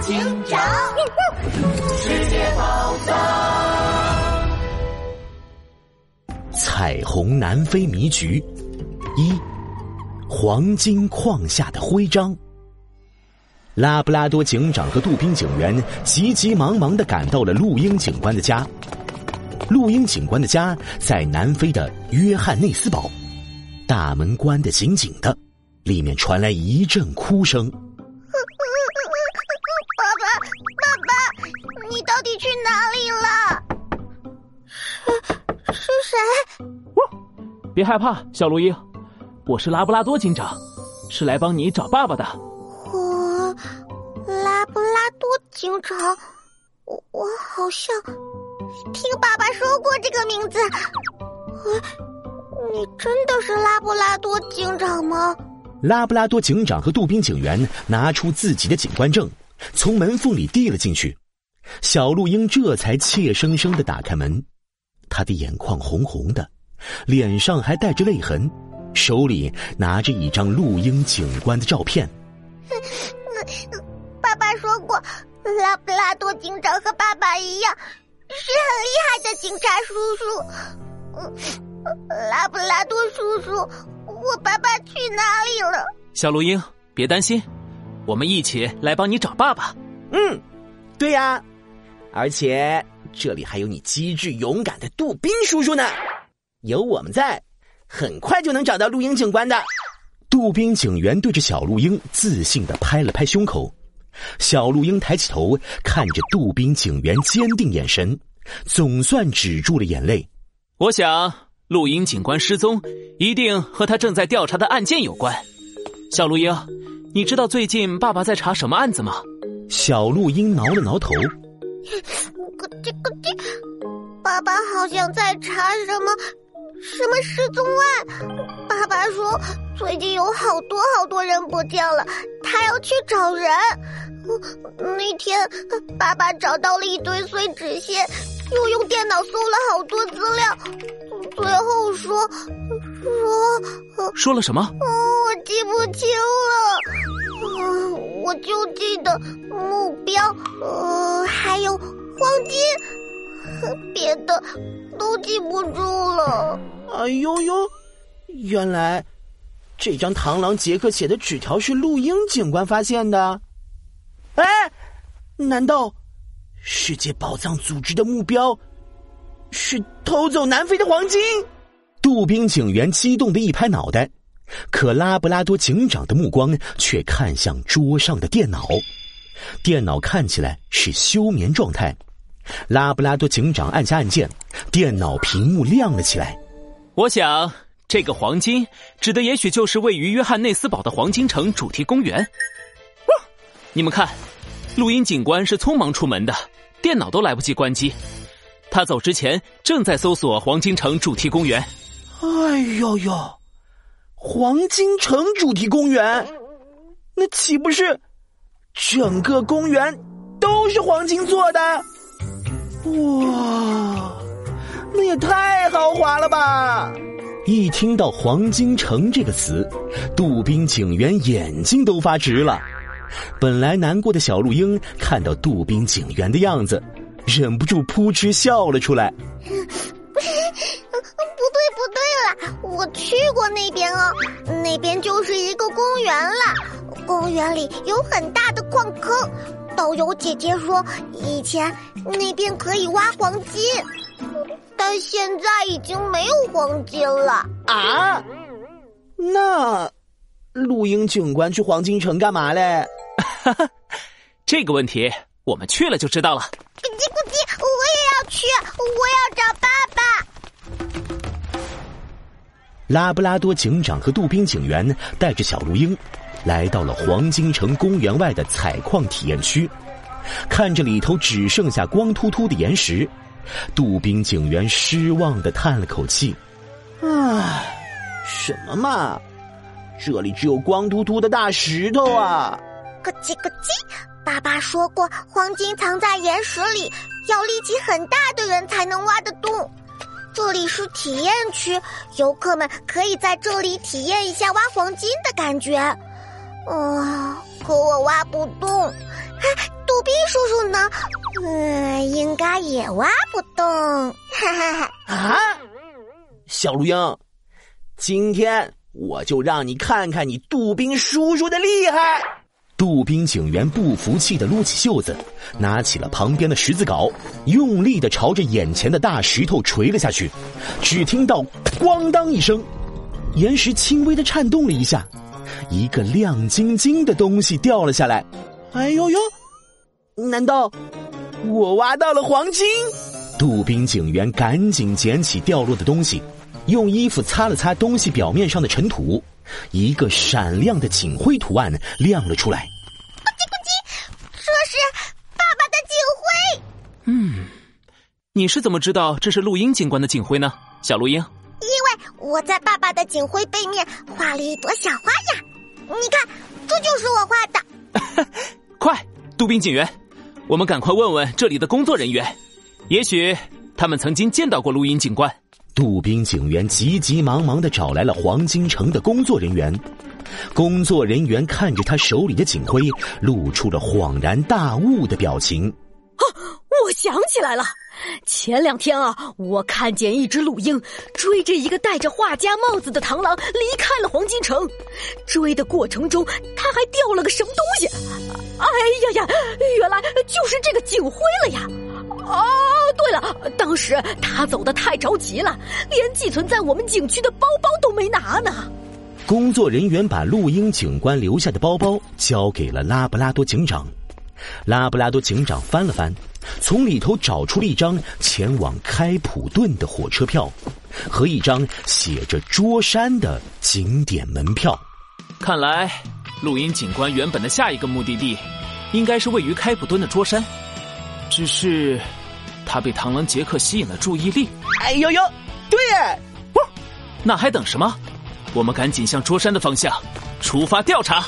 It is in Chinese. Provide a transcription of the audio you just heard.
警长，世界宝藏，彩虹南非迷局一，黄金矿下的徽章。拉布拉多警长和杜宾警员急急忙忙的赶到了陆英警官的家。陆英警官的家在南非的约翰内斯堡，大门关得紧紧的，里面传来一阵哭声。哪里了？是是谁？别害怕，小陆英，我是拉布拉多警长，是来帮你找爸爸的。我拉布拉多警长，我我好像。听爸爸说过这个名字，你真的是拉布拉多警长吗？拉布拉多警长和杜宾警员拿出自己的警官证，从门缝里递了进去。小鹿英这才怯生生的打开门，他的眼眶红红的，脸上还带着泪痕，手里拿着一张陆英警官的照片。爸爸说过，拉布拉多警长和爸爸一样。是很厉害的警察叔叔，拉布拉多叔叔，我爸爸去哪里了？小鹿英，别担心，我们一起来帮你找爸爸。嗯，对呀，而且这里还有你机智勇敢的杜宾叔叔呢，有我们在，很快就能找到陆英警官的。杜宾警员对着小陆英自信的拍了拍胸口。小陆英抬起头，看着杜宾警员坚定眼神，总算止住了眼泪。我想，陆英警官失踪一定和他正在调查的案件有关。小陆英，你知道最近爸爸在查什么案子吗？小陆英挠了挠头，咯叽咯叽，爸爸好像在查什么什么失踪案。爸爸说，最近有好多好多人不见了，他要去找人。那天，爸爸找到了一堆碎纸屑，又用电脑搜了好多资料，最后说说 说了什么？我记不清了，我就记得目标，呃，还有黄金，别的都记不住了。哎呦呦，原来这张螳螂杰克写的纸条是陆英警官发现的。哎，难道世界宝藏组织的目标是偷走南非的黄金？杜宾警员激动的一拍脑袋，可拉布拉多警长的目光却看向桌上的电脑，电脑看起来是休眠状态。拉布拉多警长按下按键，电脑屏幕亮了起来。我想，这个黄金指的也许就是位于约翰内斯堡的黄金城主题公园。你们看。录音警官是匆忙出门的，电脑都来不及关机。他走之前正在搜索黄金城主题公园。哎呦呦，黄金城主题公园，那岂不是整个公园都是黄金做的？哇，那也太豪华了吧！一听到“黄金城”这个词，杜宾警员眼睛都发直了。本来难过的小鹿英看到杜宾警员的样子，忍不住扑哧笑了出来。我去过那边哦，那边就是一个公园了。公园里有很大的矿坑，导游姐姐说以前那边可以挖黄金，但现在已经没有黄金了啊。那陆英警官去黄金城干嘛嘞？哈哈，这个问题我们去了就知道了。咕叽咕叽，我也要去，我要找爸爸。拉布拉多警长和杜宾警员带着小鹿鹰来到了黄金城公园外的采矿体验区，看着里头只剩下光秃秃的岩石，杜宾警员失望的叹了口气：“唉，什么嘛，这里只有光秃秃的大石头啊！”咯叽咯叽，爸爸说过，黄金藏在岩石里，要力气很大的人才能挖得动。这里是体验区，游客们可以在这里体验一下挖黄金的感觉。啊，可我挖不动。哎，杜叔叔呢？嗯，应该也挖不动。哈哈哈！啊，小鹿鹰，今天我就让你看看你杜宾叔叔的厉害！杜宾警员不服气的撸起袖子，拿起了旁边的十字镐，用力的朝着眼前的大石头锤了下去。只听到“咣当”一声，岩石轻微的颤动了一下，一个亮晶晶的东西掉了下来。哎呦呦！难道我挖到了黄金？杜宾警员赶紧捡起掉落的东西，用衣服擦了擦东西表面上的尘土，一个闪亮的警徽图案亮了出来。咕叽咕叽，这是爸爸的警徽。嗯，你是怎么知道这是陆英警官的警徽呢，小陆英？因为我在爸爸的警徽背面画了一朵小花呀。你看，这就是我画的。快，杜宾警员！我们赶快问问这里的工作人员，也许他们曾经见到过录音警官。杜宾警员急急忙忙的找来了黄金城的工作人员。工作人员看着他手里的警徽，露出了恍然大悟的表情。啊，我想起来了，前两天啊，我看见一只鹿鹰追着一个戴着画家帽子的螳螂离开了黄金城，追的过程中他还掉了个什么东西。哎呀呀！原来就是这个警徽了呀！哦，对，当时他走的太着急了，连寄存在我们景区的包包都没拿呢。工作人员把陆英警官留下的包包交给了拉布拉多警长。拉布拉多警长翻了翻，从里头找出了一张前往开普敦的火车票，和一张写着桌山的景点门票。看来。录音警官原本的下一个目的地，应该是位于开普敦的桌山，只是他被螳螂杰克吸引了注意力。哎呦呦，对，那还等什么？我们赶紧向桌山的方向出发调查。